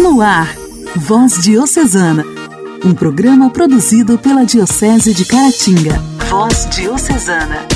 No ar, Voz Diocesana, um programa produzido pela Diocese de Caratinga. Voz Diocesana.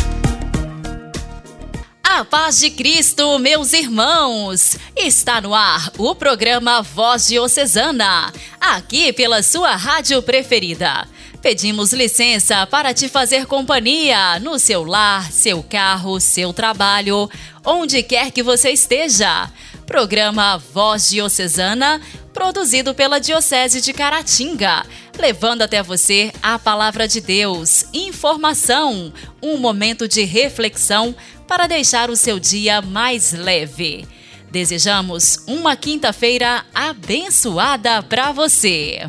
A paz de Cristo, meus irmãos! Está no ar o programa Voz Diocesana, aqui pela sua rádio preferida. Pedimos licença para te fazer companhia no seu lar, seu carro, seu trabalho, onde quer que você esteja. Programa Voz Diocesana, produzido pela Diocese de Caratinga, levando até você a palavra de Deus, informação, um momento de reflexão para deixar o seu dia mais leve. Desejamos uma quinta-feira abençoada para você.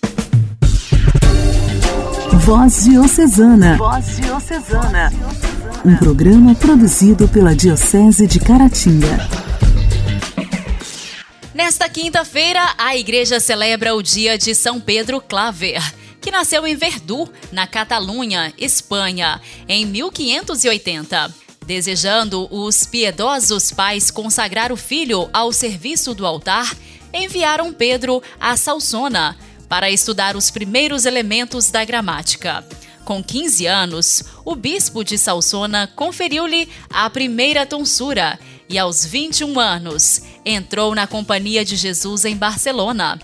Voz Diocesana. Voz Diocesana. Um programa produzido pela Diocese de Caratinga. Nesta quinta-feira, a igreja celebra o dia de São Pedro Claver, que nasceu em Verdú, na Catalunha, Espanha, em 1580. Desejando os piedosos pais consagrar o filho ao serviço do altar, enviaram Pedro a Salsona para estudar os primeiros elementos da gramática. Com 15 anos, o bispo de Salsona conferiu-lhe a primeira tonsura e aos 21 anos entrou na Companhia de Jesus em Barcelona.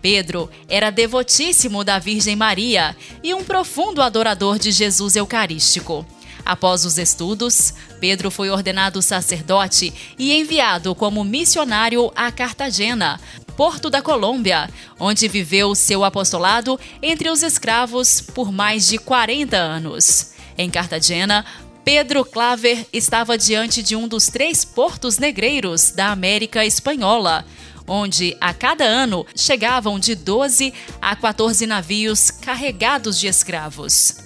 Pedro era devotíssimo da Virgem Maria e um profundo adorador de Jesus Eucarístico. Após os estudos, Pedro foi ordenado sacerdote e enviado como missionário a Cartagena, Porto da Colômbia, onde viveu seu apostolado entre os escravos por mais de 40 anos. Em Cartagena, Pedro Claver estava diante de um dos três portos negreiros da América Espanhola, onde a cada ano chegavam de 12 a 14 navios carregados de escravos.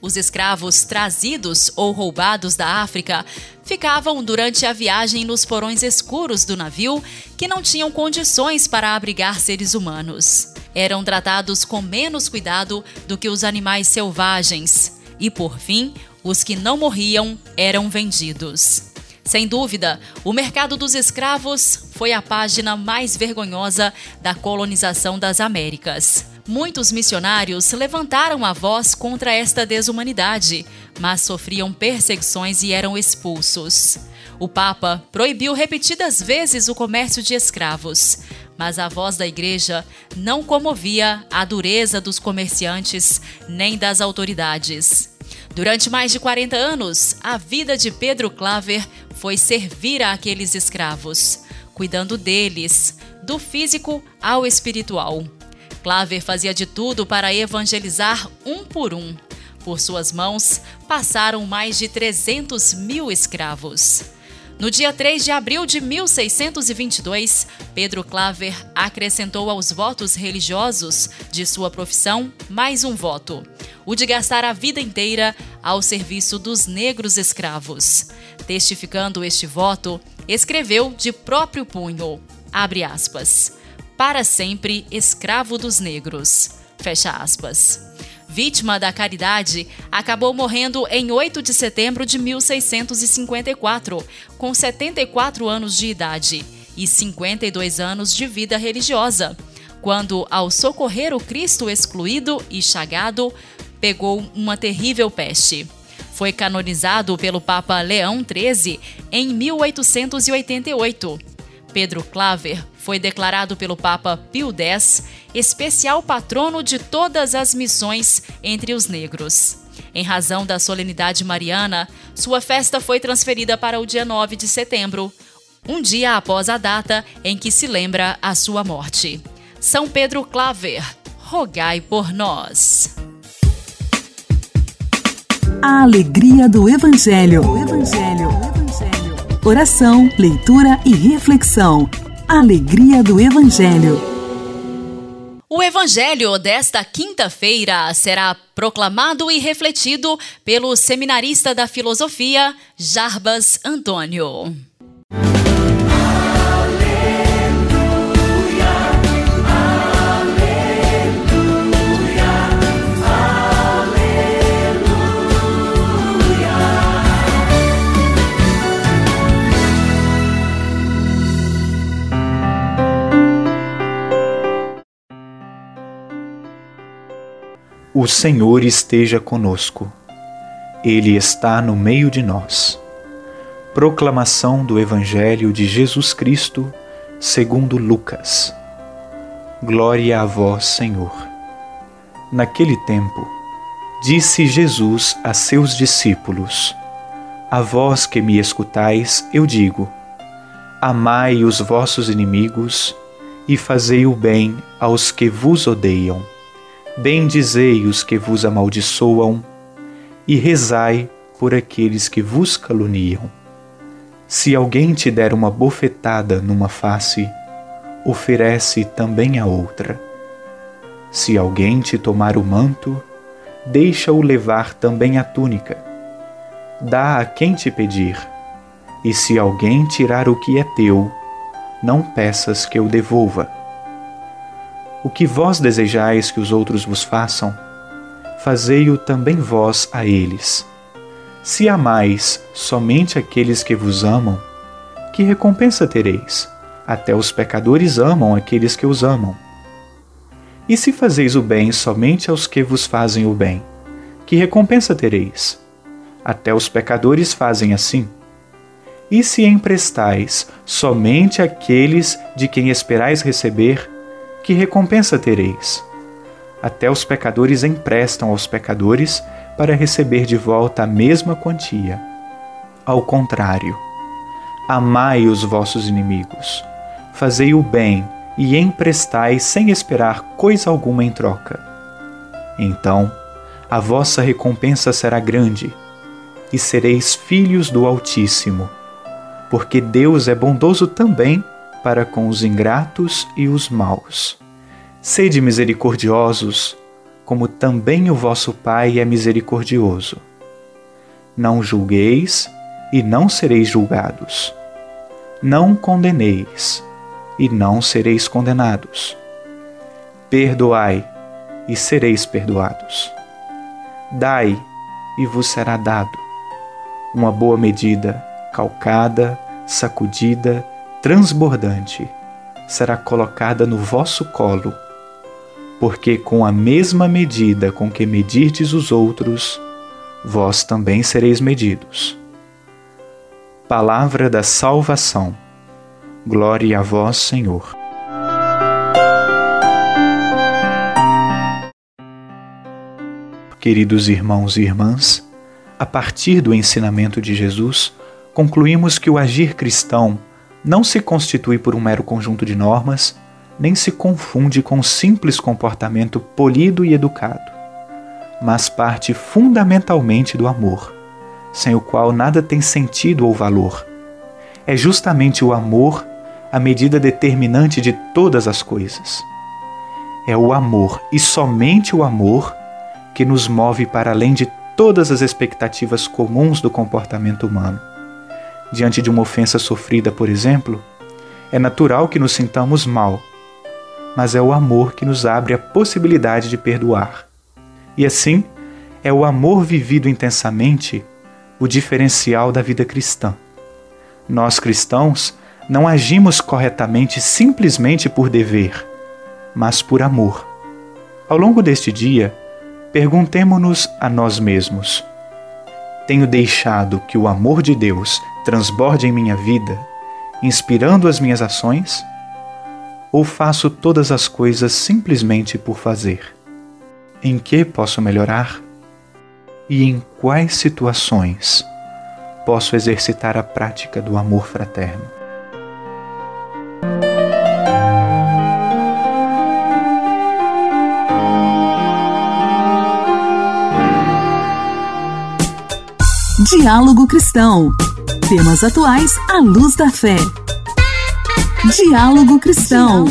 Os escravos trazidos ou roubados da África ficavam durante a viagem nos porões escuros do navio, que não tinham condições para abrigar seres humanos. Eram tratados com menos cuidado do que os animais selvagens. E, por fim, os que não morriam eram vendidos. Sem dúvida, o mercado dos escravos foi a página mais vergonhosa da colonização das Américas. Muitos missionários levantaram a voz contra esta desumanidade, mas sofriam perseguições e eram expulsos. O Papa proibiu repetidas vezes o comércio de escravos, mas a voz da Igreja não comovia a dureza dos comerciantes nem das autoridades. Durante mais de 40 anos, a vida de Pedro Claver foi servir àqueles escravos, cuidando deles, do físico ao espiritual. Claver fazia de tudo para evangelizar um por um. Por suas mãos passaram mais de 300 mil escravos. No dia 3 de abril de 1622, Pedro Claver acrescentou aos votos religiosos de sua profissão mais um voto: o de gastar a vida inteira ao serviço dos negros escravos. Testificando este voto, escreveu de próprio punho, abre aspas, para sempre escravo dos negros, fecha aspas vítima da caridade, acabou morrendo em 8 de setembro de 1654, com 74 anos de idade e 52 anos de vida religiosa, quando, ao socorrer o Cristo excluído e chagado, pegou uma terrível peste. Foi canonizado pelo Papa Leão XIII em 1888. Pedro Claver foi declarado pelo Papa Pio X especial patrono de todas as missões entre os negros. Em razão da solenidade mariana, sua festa foi transferida para o dia 9 de setembro, um dia após a data em que se lembra a sua morte. São Pedro Claver, rogai por nós. A alegria do Evangelho. O Evangelho. O Evangelho. Oração, leitura e reflexão. Alegria do Evangelho. O Evangelho desta quinta-feira será proclamado e refletido pelo seminarista da filosofia Jarbas Antônio. O Senhor esteja conosco, Ele está no meio de nós. Proclamação do Evangelho de Jesus Cristo, segundo Lucas. Glória a vós, Senhor. Naquele tempo, disse Jesus a seus discípulos: A vós que me escutais, eu digo: Amai os vossos inimigos e fazei o bem aos que vos odeiam Bendizei os que vos amaldiçoam e rezai por aqueles que vos caluniam. Se alguém te der uma bofetada numa face, oferece também a outra. Se alguém te tomar o manto, deixa-o levar também a túnica. Dá a quem te pedir, e se alguém tirar o que é teu, não peças que eu devolva. O que vós desejais que os outros vos façam, fazei-o também vós a eles. Se amais somente aqueles que vos amam, que recompensa tereis? Até os pecadores amam aqueles que os amam. E se fazeis o bem somente aos que vos fazem o bem, que recompensa tereis? Até os pecadores fazem assim. E se emprestais somente àqueles de quem esperais receber, que recompensa tereis? Até os pecadores emprestam aos pecadores para receber de volta a mesma quantia. Ao contrário, amai os vossos inimigos, fazei o bem e emprestai sem esperar coisa alguma em troca. Então, a vossa recompensa será grande, e sereis filhos do Altíssimo, porque Deus é bondoso também para com os ingratos e os maus. Sede misericordiosos, como também o vosso Pai é misericordioso. Não julgueis e não sereis julgados. Não condeneis e não sereis condenados. Perdoai e sereis perdoados. Dai e vos será dado. Uma boa medida, calcada, sacudida, transbordante será colocada no vosso colo, porque com a mesma medida com que medirdes os outros, vós também sereis medidos. Palavra da salvação. Glória a vós, Senhor. Queridos irmãos e irmãs, a partir do ensinamento de Jesus, concluímos que o agir cristão não se constitui por um mero conjunto de normas, nem se confunde com um simples comportamento polido e educado, mas parte fundamentalmente do amor, sem o qual nada tem sentido ou valor. É justamente o amor a medida determinante de todas as coisas. É o amor e somente o amor que nos move para além de todas as expectativas comuns do comportamento humano diante de uma ofensa sofrida, por exemplo, é natural que nos sintamos mal, mas é o amor que nos abre a possibilidade de perdoar. E assim, é o amor vivido intensamente o diferencial da vida cristã. Nós cristãos não agimos corretamente simplesmente por dever, mas por amor. Ao longo deste dia, perguntemo-nos a nós mesmos: tenho deixado que o amor de Deus transborde em minha vida, inspirando as minhas ações? Ou faço todas as coisas simplesmente por fazer? Em que posso melhorar? E em quais situações posso exercitar a prática do amor fraterno? Diálogo Cristão. Temas atuais à luz da fé. Diálogo Cristão.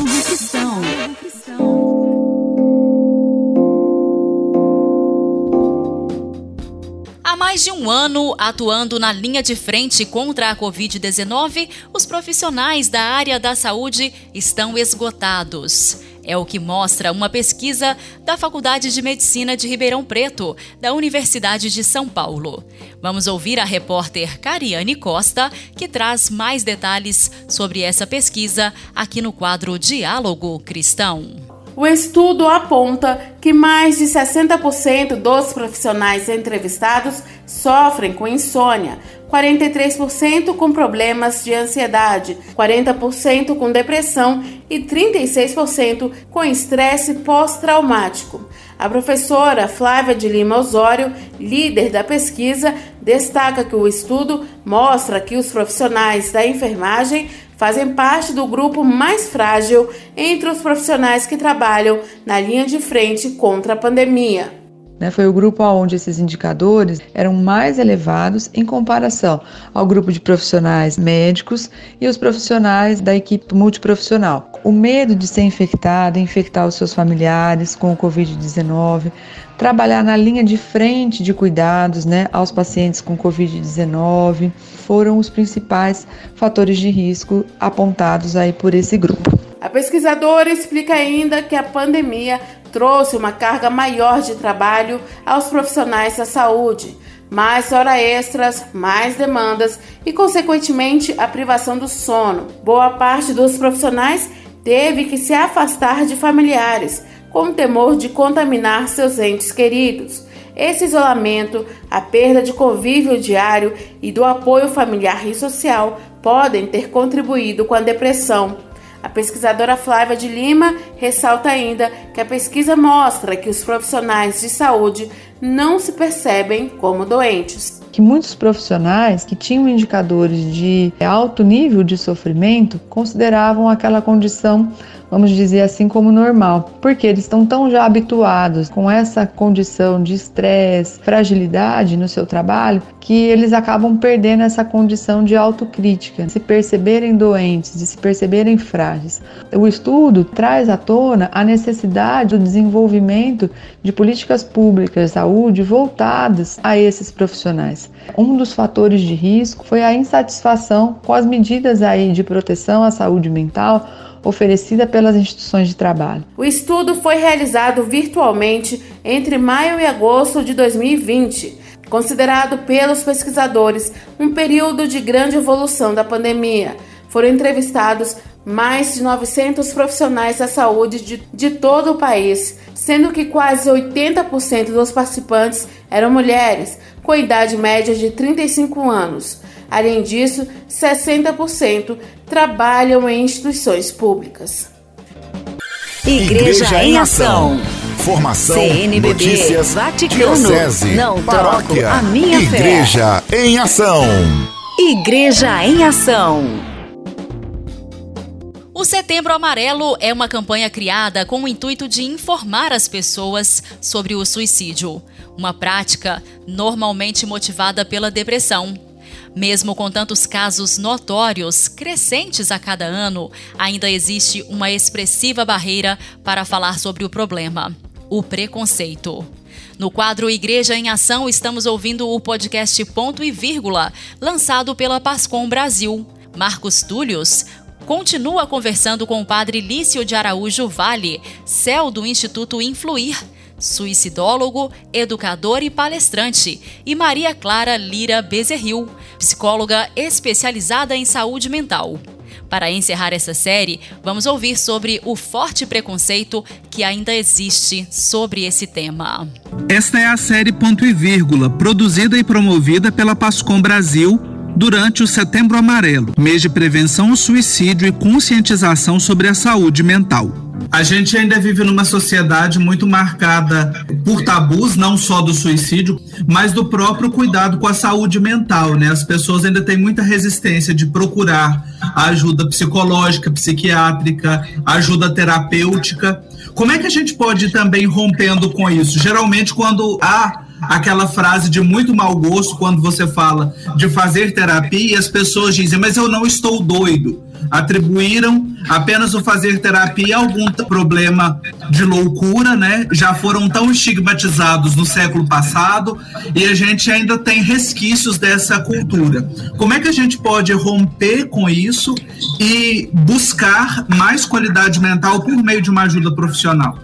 Há mais de um ano atuando na linha de frente contra a Covid-19, os profissionais da área da saúde estão esgotados. É o que mostra uma pesquisa da Faculdade de Medicina de Ribeirão Preto, da Universidade de São Paulo. Vamos ouvir a repórter Cariane Costa, que traz mais detalhes sobre essa pesquisa aqui no quadro Diálogo Cristão. O estudo aponta que mais de 60% dos profissionais entrevistados sofrem com insônia, 43% com problemas de ansiedade, 40% com depressão e 36% com estresse pós-traumático. A professora Flávia de Lima Osório, líder da pesquisa, destaca que o estudo mostra que os profissionais da enfermagem fazem parte do grupo mais frágil entre os profissionais que trabalham na linha de frente contra a pandemia. Né, foi o grupo onde esses indicadores eram mais elevados em comparação ao grupo de profissionais médicos e os profissionais da equipe multiprofissional. O medo de ser infectado, infectar os seus familiares com o Covid-19, trabalhar na linha de frente de cuidados né, aos pacientes com Covid-19 foram os principais fatores de risco apontados aí por esse grupo. A pesquisadora explica ainda que a pandemia trouxe uma carga maior de trabalho aos profissionais da saúde, mais horas extras, mais demandas e, consequentemente, a privação do sono. Boa parte dos profissionais teve que se afastar de familiares, com temor de contaminar seus entes queridos. Esse isolamento, a perda de convívio diário e do apoio familiar e social podem ter contribuído com a depressão a pesquisadora Flávia de Lima ressalta ainda que a pesquisa mostra que os profissionais de saúde não se percebem como doentes. Que muitos profissionais que tinham indicadores de alto nível de sofrimento consideravam aquela condição vamos dizer assim, como normal, porque eles estão tão já habituados com essa condição de estresse, fragilidade no seu trabalho, que eles acabam perdendo essa condição de autocrítica, se perceberem doentes, de se perceberem frágeis. O estudo traz à tona a necessidade do desenvolvimento de políticas públicas de saúde voltadas a esses profissionais. Um dos fatores de risco foi a insatisfação com as medidas aí de proteção à saúde mental oferecida pelas instituições de trabalho. O estudo foi realizado virtualmente entre maio e agosto de 2020, considerado pelos pesquisadores um período de grande evolução da pandemia. Foram entrevistados mais de 900 profissionais da saúde de, de todo o país, sendo que quase 80% dos participantes eram mulheres, com idade média de 35 anos. Além disso, 60% trabalham em instituições públicas. Igreja, Igreja em Ação. Formação, CNBB, notícias, Vaticano, diocese, não paróquia, troco a minha Igreja fé. em Ação. Igreja em Ação. O Setembro Amarelo é uma campanha criada com o intuito de informar as pessoas sobre o suicídio, uma prática normalmente motivada pela depressão. Mesmo com tantos casos notórios, crescentes a cada ano, ainda existe uma expressiva barreira para falar sobre o problema: o preconceito. No quadro Igreja em Ação, estamos ouvindo o podcast Ponto e Vírgula, lançado pela Pascom Brasil. Marcos Túlios continua conversando com o padre Lício de Araújo Vale, céu do Instituto Influir suicidólogo, educador e palestrante, e Maria Clara Lira Bezerril, psicóloga especializada em saúde mental. Para encerrar essa série, vamos ouvir sobre o forte preconceito que ainda existe sobre esse tema. Esta é a série Ponto e Vírgula, produzida e promovida pela Pascom Brasil durante o Setembro Amarelo, mês de prevenção ao suicídio e conscientização sobre a saúde mental. A gente ainda vive numa sociedade muito marcada por tabus, não só do suicídio, mas do próprio cuidado com a saúde mental, né? As pessoas ainda têm muita resistência de procurar ajuda psicológica, psiquiátrica, ajuda terapêutica. Como é que a gente pode ir também rompendo com isso? Geralmente, quando há aquela frase de muito mau gosto, quando você fala de fazer terapia, as pessoas dizem, mas eu não estou doido atribuíram apenas o fazer terapia a algum problema de loucura, né? Já foram tão estigmatizados no século passado e a gente ainda tem resquícios dessa cultura. Como é que a gente pode romper com isso e buscar mais qualidade mental por meio de uma ajuda profissional?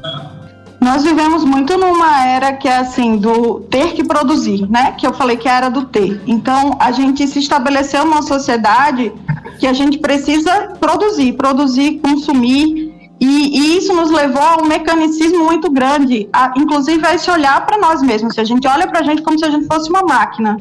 Nós vivemos muito numa era que é assim, do ter que produzir, né? Que eu falei que era do ter. Então, a gente se estabeleceu numa sociedade que a gente precisa produzir, produzir, consumir. E E, isso nos levou a um mecanicismo muito grande, a, inclusive a esse olhar para nós mesmos. Se a gente olha para a gente como se a gente fosse uma máquina.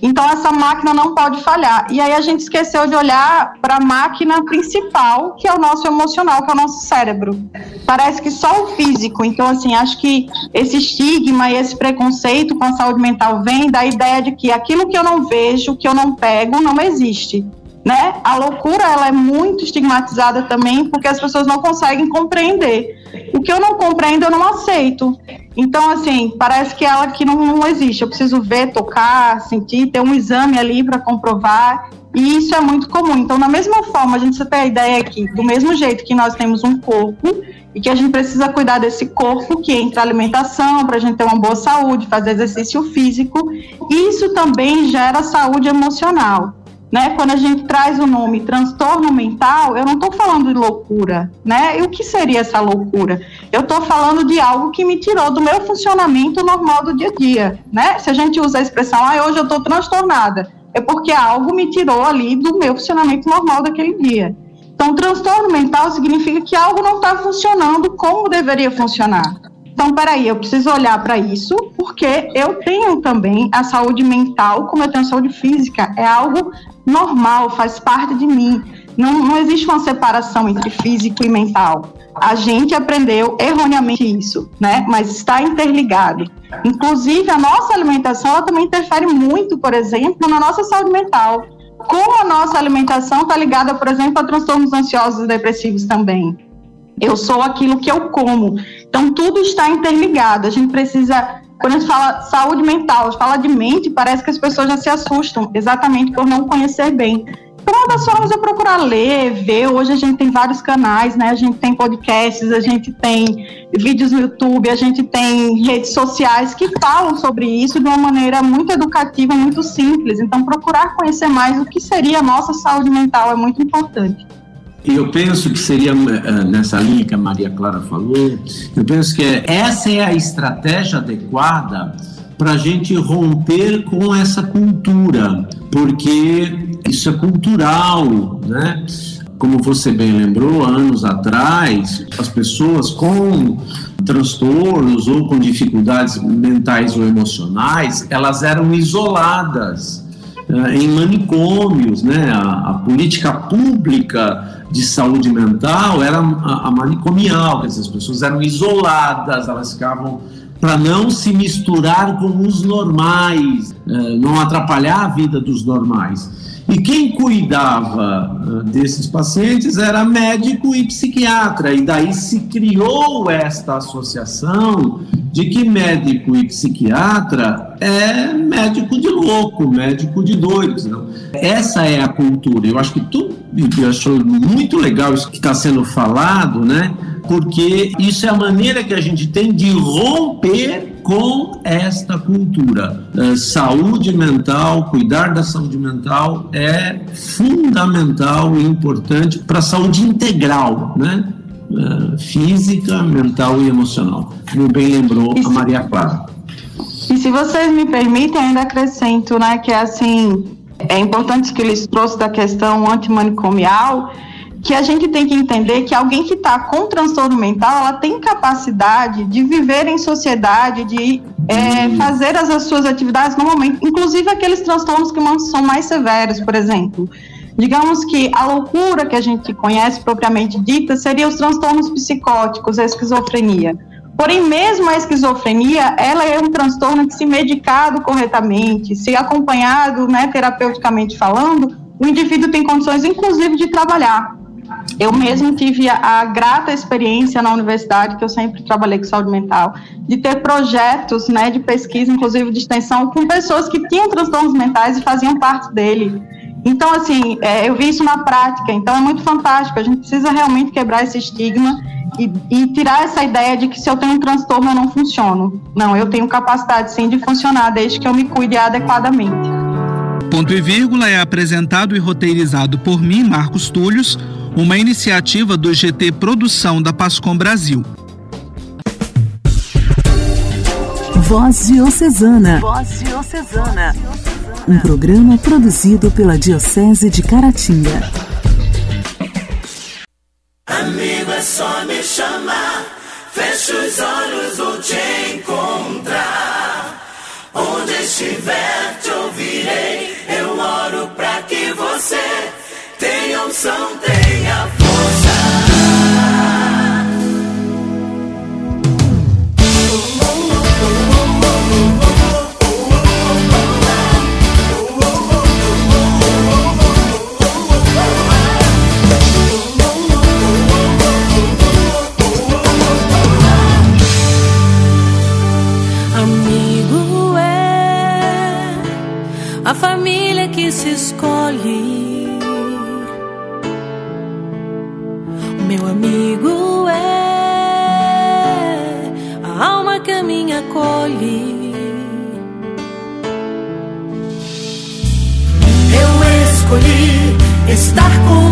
Então essa máquina não pode falhar. E aí a gente esqueceu de olhar para a máquina principal, que é o nosso emocional, que é o nosso cérebro. Parece que só o físico. Então assim, acho que esse estigma e esse preconceito com a saúde mental vem da ideia de que aquilo que eu não vejo, que eu não pego, não existe. Né? A loucura ela é muito estigmatizada também porque as pessoas não conseguem compreender. O que eu não compreendo eu não aceito. Então, assim, parece que ela que não, não existe. Eu preciso ver, tocar, sentir, ter um exame ali para comprovar. E isso é muito comum. Então, da mesma forma, a gente tem a ideia aqui, do mesmo jeito que nós temos um corpo e que a gente precisa cuidar desse corpo, que entra alimentação, para a gente ter uma boa saúde, fazer exercício físico, isso também gera saúde emocional né? Quando a gente traz o nome transtorno mental, eu não estou falando de loucura, né? E o que seria essa loucura? Eu estou falando de algo que me tirou do meu funcionamento normal do dia a dia, né? Se a gente usa a expressão, ah, hoje eu estou transtornada, é porque algo me tirou ali do meu funcionamento normal daquele dia. Então, transtorno mental significa que algo não está funcionando como deveria funcionar. Então, peraí, eu preciso olhar para isso, porque eu tenho também a saúde mental, como eu tenho a saúde física. É algo normal, faz parte de mim. Não, não existe uma separação entre físico e mental. A gente aprendeu erroneamente isso, né? Mas está interligado. Inclusive, a nossa alimentação ela também interfere muito, por exemplo, na nossa saúde mental. Como a nossa alimentação está ligada, por exemplo, a transtornos ansiosos e depressivos também. Eu sou aquilo que eu como. Então, tudo está interligado. A gente precisa quando a gente fala saúde mental, fala de mente, parece que as pessoas já se assustam, exatamente por não conhecer bem. Então, uma das formas é procurar ler, ver. Hoje a gente tem vários canais, né? A gente tem podcasts, a gente tem vídeos no YouTube, a gente tem redes sociais que falam sobre isso de uma maneira muito educativa, muito simples. Então, procurar conhecer mais o que seria a nossa saúde mental é muito importante. Eu penso que seria eh, nessa linha que a Maria Clara falou, eu penso que essa é a estratégia adequada para a gente romper com essa cultura, porque isso é cultural, né? Como você bem lembrou, anos atrás, as pessoas com transtornos ou com dificuldades mentais ou emocionais, elas eram isoladas em manicômios, né? A, a política pública de saúde mental era a, a manicomial, quer dizer, as pessoas eram isoladas, elas ficavam para não se misturar com os normais, eh, não atrapalhar a vida dos normais. E quem cuidava eh, desses pacientes era médico e psiquiatra, e daí se criou esta associação de que médico e psiquiatra é médico de louco, médico de doidos. Não? Essa é a cultura. Eu acho que tudo, eu acho muito legal isso que está sendo falado, né? Porque isso é a maneira que a gente tem de romper com esta cultura. Uh, saúde mental, cuidar da saúde mental é fundamental e importante para a saúde integral, né? Uh, física, mental e emocional. Como bem lembrou a Maria Clara. E se vocês me permitem, ainda acrescento, né, que é assim, é importante que eles trouxeram da questão antimanicomial, que a gente tem que entender que alguém que está com transtorno mental, ela tem capacidade de viver em sociedade, de é, fazer as, as, suas atividades normalmente, inclusive aqueles transtornos que são mais severos, por exemplo. Digamos que a loucura que a gente conhece propriamente dita seria os transtornos psicóticos, a esquizofrenia. Porém, mesmo a esquizofrenia, ela é um transtorno que, se medicado corretamente, se acompanhado né, terapeuticamente falando, o indivíduo tem condições, inclusive, de trabalhar. Eu mesmo tive a, a, grata experiência na universidade, que eu sempre trabalhei com saúde mental, de ter projetos né, de pesquisa, inclusive de extensão, com pessoas que tinham transtornos mentais e faziam parte dele. Então, assim, é, eu vi isso na prática, então é muito fantástico. A gente precisa realmente quebrar esse estigma e, e, tirar essa ideia de que se eu tenho um transtorno eu não funciono. Não, eu tenho capacidade sim de funcionar, desde que eu me cuide adequadamente. Ponto e vírgula é apresentado e roteirizado por mim, Marcos Túlios, uma iniciativa do GT Produção da Pascom Brasil. Voz Diocesana. Voz Diocesana. Um programa produzido pela Diocese de Caratinga. Amigo é só mexer chamar, fecho os olhos, vou te encontrar. Onde estiver, te ouvirei. Eu oro pra que você unção, tenha estar com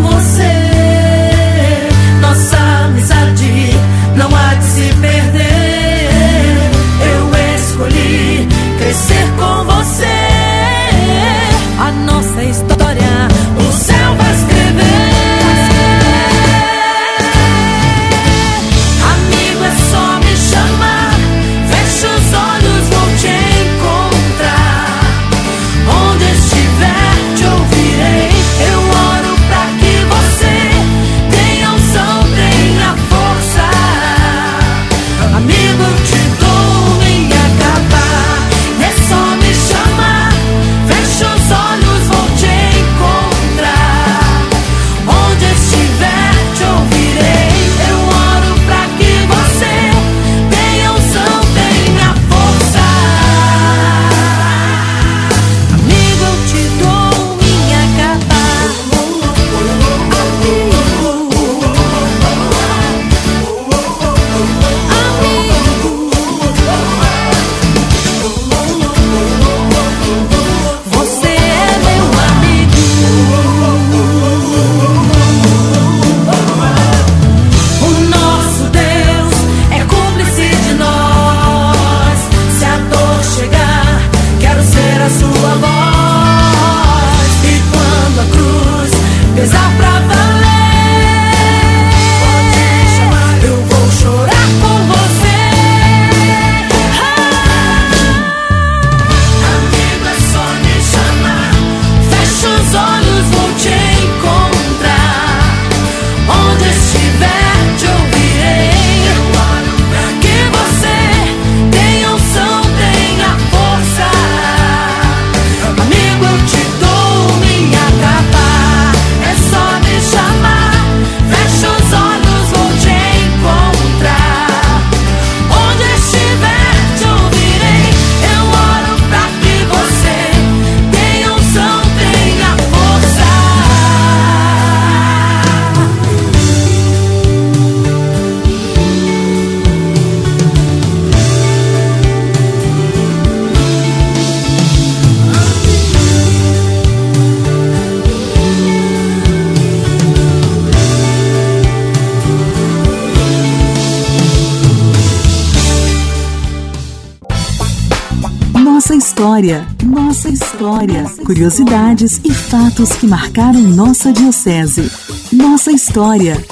história, nossa história, curiosidades e fatos que marcaram nossa diocese. Nossa história.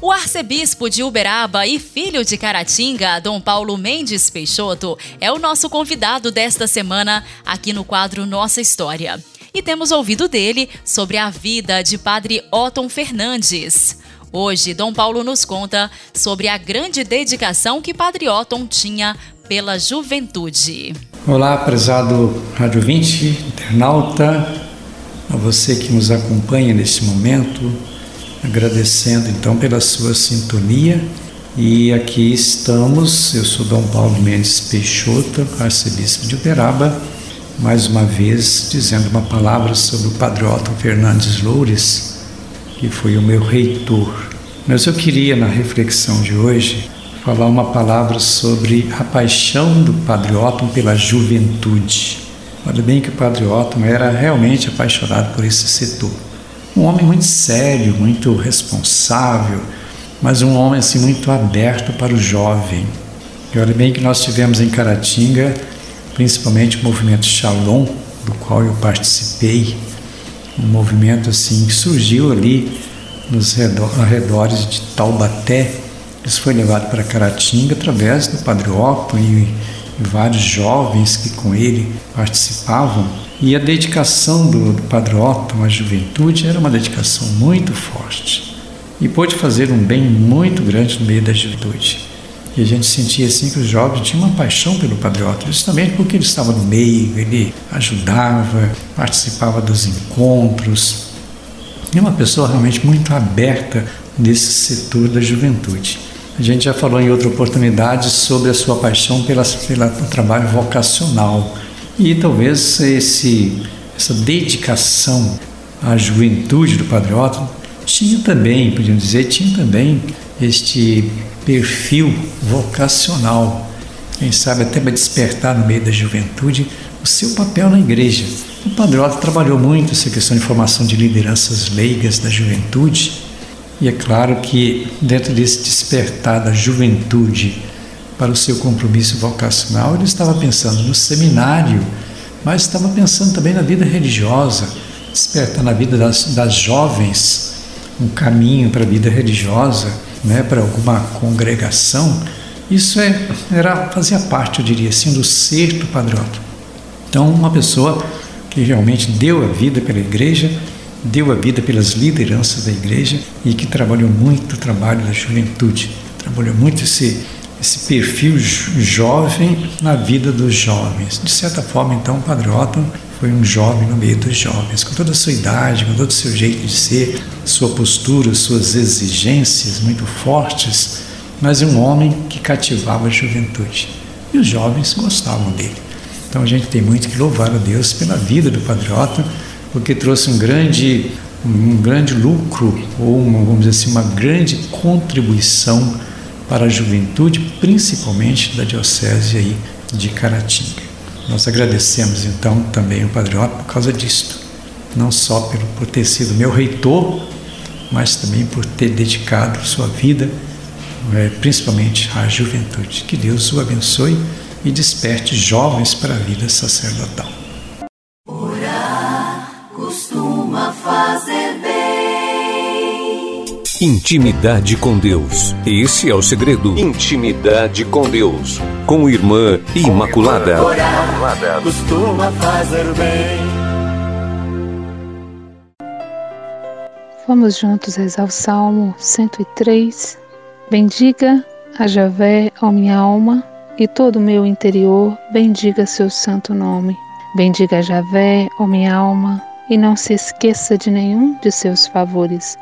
O arcebispo de Uberaba e filho de Caratinga, Dom Paulo Mendes Peixoto, é o nosso convidado desta semana aqui no quadro Nossa História. E temos ouvido dele sobre a vida de Padre Otton Fernandes. Hoje, Dom Paulo nos conta sobre a grande dedicação que Padre Otton tinha pela juventude. Olá, prezado Rádio 20, internauta, a você que nos acompanha nesse momento, agradecendo então pela sua sintonia. E aqui estamos, eu sou Dom Paulo Mendes Peixoto, arcebispo de Uberaba, mais uma vez dizendo uma palavra sobre o Padre Otton Fernandes Loures, que foi o meu reitor. Mas eu queria, na reflexão de hoje, falar uma palavra sobre a paixão do Padre Otton pela juventude. Olha bem que o Padre Otton era realmente apaixonado por esse setor. Um homem muito sério, muito responsável, mas um homem assim muito aberto para o jovem. E olha bem que nós tivemos em Caratinga, principalmente o movimento Shalom, do qual eu participei, um movimento assim que surgiu ali nos arredores de Taubaté. Isso foi levado para Caratinga através do Padre Otto e, e vários jovens que com ele participavam. E a dedicação do, do Padre Otto à juventude era uma dedicação muito forte e pôde fazer um bem muito grande no meio da juventude. E a gente sentia assim que os jovens tinham uma paixão pelo Padre Otto, justamente porque ele estava no meio, ele ajudava, participava dos encontros. E uma pessoa realmente muito aberta nesse setor da juventude. A gente já falou em outra oportunidade sobre a sua paixão pela, pelo trabalho vocacional. E talvez esse, essa dedicação à juventude do Padre Otto tinha também, podíamos dizer, tinha também este perfil vocacional, quem sabe até para despertar no meio da juventude o seu papel na igreja. O Padre Otto trabalhou muito essa questão de formação de lideranças leigas da juventude, e é claro que dentro desse despertar da juventude para o seu compromisso vocacional, ele estava pensando no seminário, mas estava pensando também na vida religiosa, despertar na vida das, das jovens um caminho para a vida religiosa né, para alguma congregação, isso é, era, fazia parte, eu diria assim, do ser do padrote. Então, uma pessoa que realmente deu a vida pela igreja, deu a vida pelas lideranças da igreja e que trabalhou muito o trabalho da juventude, trabalhou muito esse, esse perfil jovem na vida dos jovens. De certa forma, então, o Padre foi um jovem no meio dos jovens, com toda a sua idade, com todo o seu jeito de ser, sua postura, suas exigências muito fortes, mas um homem que cativava a juventude. E os jovens gostavam dele. Então a gente tem muito que louvar a Deus pela vida do Padre porque trouxe um grande, um grande lucro, ou uma, vamos dizer assim, uma grande contribuição para a juventude, principalmente da Diocese aí de Caratinga. Nós agradecemos então também o Padre Otto por causa disto, não só por ter sido meu reitor, mas também por ter dedicado sua vida, é, principalmente à juventude. Que Deus o abençoe e desperte jovens para a vida sacerdotal. Intimidade com Deus. Esse é o segredo. Intimidade com Deus. Com Irmã Imaculada. Orar costuma fazer bem. Vamos juntos rezar o Salmo 103. Bendiga a Javé, ó minha alma, e todo o meu interior, bendiga seu santo nome. Bendiga a Javé, ó minha alma, e não se esqueça de nenhum de seus favores.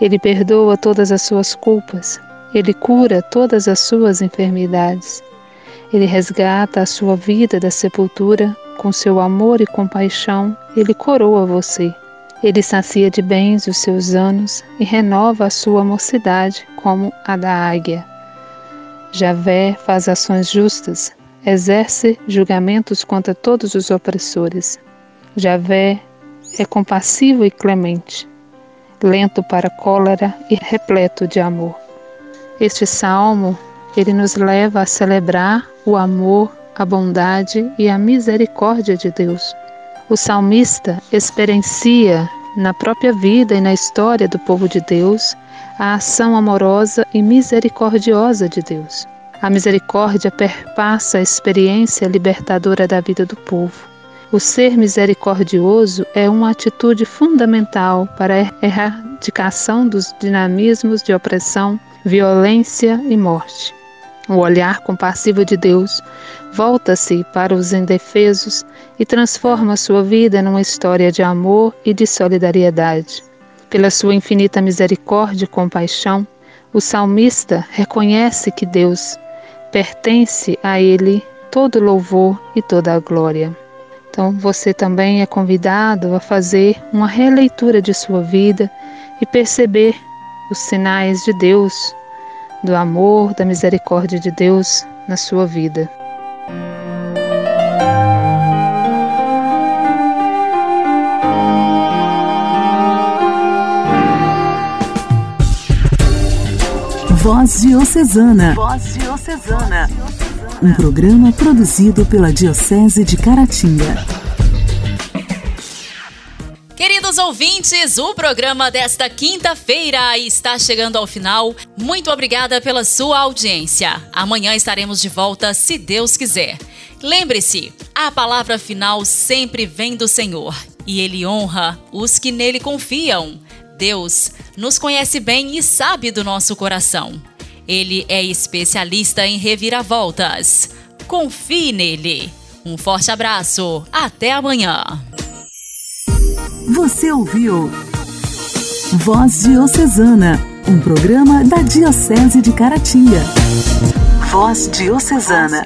Ele perdoa todas as suas culpas, ele cura todas as suas enfermidades. Ele resgata a sua vida da sepultura, com seu amor e compaixão, ele coroa você. Ele sacia de bens os seus anos e renova a sua mocidade como a da águia. Javé faz ações justas, exerce julgamentos contra todos os opressores. Javé é compassivo e clemente lento para a cólera e repleto de amor. Este salmo, ele nos leva a celebrar o amor, a bondade e a misericórdia de Deus. O salmista experiencia na própria vida e na história do povo de Deus a ação amorosa e misericordiosa de Deus. A misericórdia perpassa a experiência libertadora da vida do povo. O ser misericordioso é uma atitude fundamental para a erradicação dos dinamismos de opressão, violência e morte. O olhar compassivo de Deus volta-se para os indefesos e transforma sua vida numa história de amor e de solidariedade. Pela sua infinita misericórdia e compaixão, o salmista reconhece que Deus pertence a ele todo louvor e toda a glória. Então, você também é convidado a fazer uma releitura de sua vida e perceber os sinais de Deus, do amor, da misericórdia de Deus na sua vida. Voz Diocesana. Voz Diocesana. Um programa produzido pela Diocese de Caratinga. Queridos ouvintes, o programa desta quinta-feira está chegando ao final. Muito obrigada pela sua audiência. Amanhã estaremos de volta, se Deus quiser. Lembre-se, a palavra final sempre vem do Senhor e ele honra os que nele confiam. Deus nos conhece bem e sabe do nosso coração. Ele é especialista em reviravoltas. Confie nele. Um forte abraço. Até amanhã. Você ouviu Voz Diocesana, um programa da Diocese de Caratinga. Voz Diocesana.